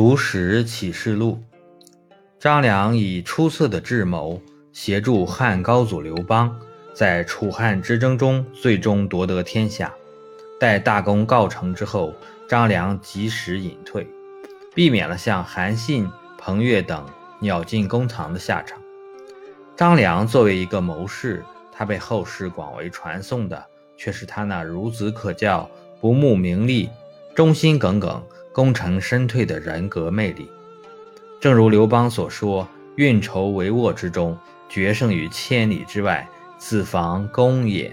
读史启示录，张良以出色的智谋协助汉高祖刘邦，在楚汉之争中最终夺得天下。待大功告成之后，张良及时隐退，避免了像韩信、彭越等鸟尽弓藏的下场。张良作为一个谋士，他被后世广为传颂的却是他那孺子可教、不慕名利、忠心耿耿。功成身退的人格魅力，正如刘邦所说：“运筹帷幄之中，决胜于千里之外，此防公也。”